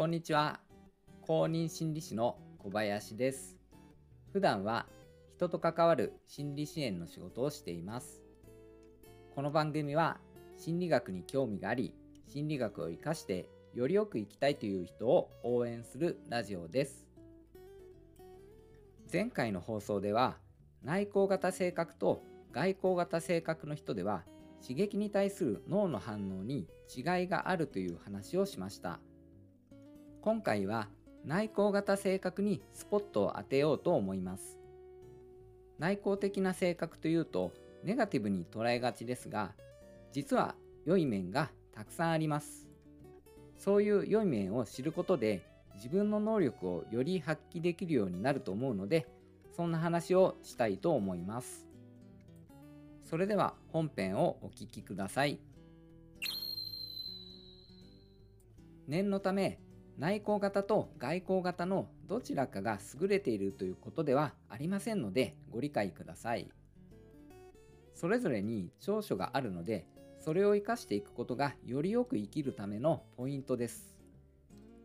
こんにちは。公認心理師の小林です。普段は人と関わる心理支援の仕事をしています。この番組は心理学に興味があり、心理学を活かしてよりよく生きたいという人を応援するラジオです。前回の放送では内向型性格と外向型性格の人では刺激に対する脳の反応に違いがあるという話をしました今回は内向型性格にスポットを当てようと思います。内向的な性格というとネガティブに捉えがちですが実は良い面がたくさんあります。そういう良い面を知ることで自分の能力をより発揮できるようになると思うのでそんな話をしたいと思います。それでは本編をお聴きください。念のため内向型と外向型のどちらかが優れているということではありませんのでご理解くださいそれぞれに長所があるのでそれを生かしていくことがよりよく生きるためのポイントです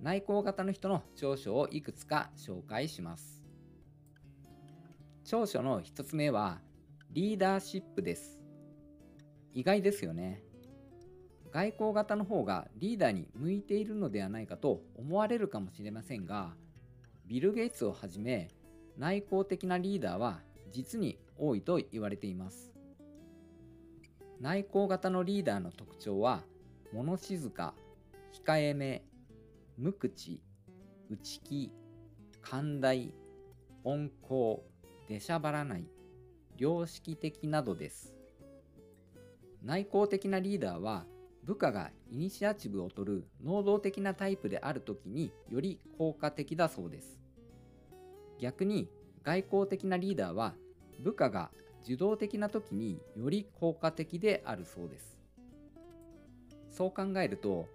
内向型の人の長所をいくつか紹介します長所の1つ目はリーダーシップです。意外ですよね。外交型の方がリーダーに向いているのではないかと思われるかもしれませんが、ビル・ゲイツをはじめ内向的なリーダーは実に多いと言われています。内向型のリーダーの特徴は、物静か、控えめ、無口、内気、寛大、温厚、出しゃばらない、良識的などです。内向的なリーダーは部下がイニシアチブを取る能動的なタイプである時により効果的だそうです。逆に外交的なリーダーは部下が受動的な時により効果的であるそうです。そう考えると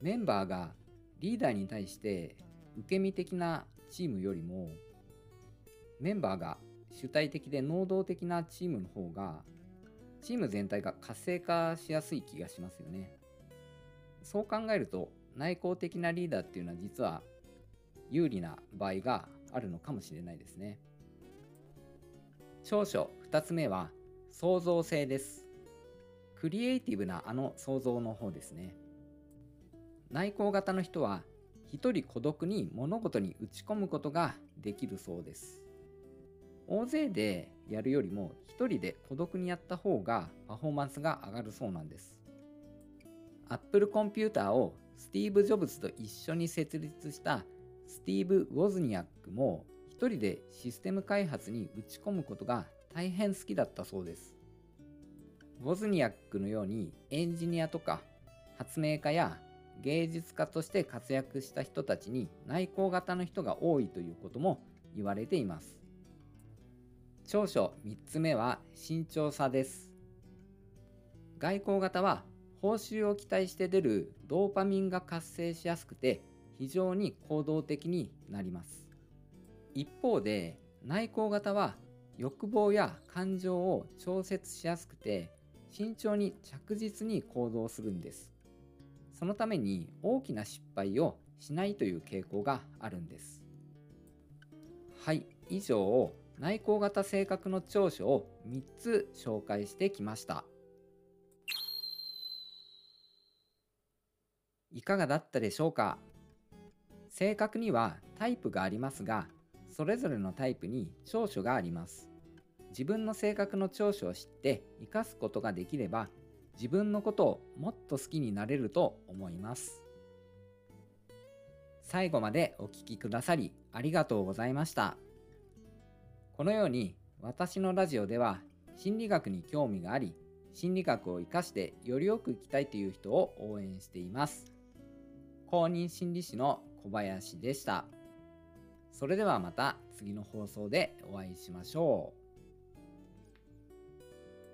メンバーがリーダーに対して受け身的なチームよりもメンバーが主体的で能動的なチームの方がチーム全体が活性化しやすい気がしますよね。そう考えると内向的なリーダーっていうのは実は有利な場合があるのかもしれないですね。長所2つ目は創造性です。クリエイティブなあの創造の方ですね。内向型の人は一人孤独に物事に打ち込むことができるそうです。大勢でやるよりも1人で孤独にやった方がパフォーマンスが上がるそうなんです。Apple コンピューターをスティーブ・ジョブズと一緒に設立したスティーブ・ウォズニアックも1人でシステム開発に打ち込むことが大変好きだったそうです。ウォズニアックのようにエンジニアとか発明家や芸術家として活躍した人たちに内向型の人が多いということも言われています。長所3つ目は慎重さです。外交型は報酬を期待して出るドーパミンが活性しやすくて非常に行動的になります。一方で内向型は欲望や感情を調節しやすくて慎重に着実に行動するんです。そのために大きな失敗をしないという傾向があるんです。はい、以上内向型性格の長所を3つ紹介してきました。いかがだったでしょうか？性格にはタイプがありますがそれぞれのタイプに長所があります。自分の性格の長所を知って生かすことができれば自分のことをもっと好きになれると思います。最後までお聴きくださりありがとうございました。このように私のラジオでは心理学に興味があり心理学を生かしてよりよく生きたいという人を応援しています。公認心理師の小林でした。それではまた次の放送でお会いしましょう。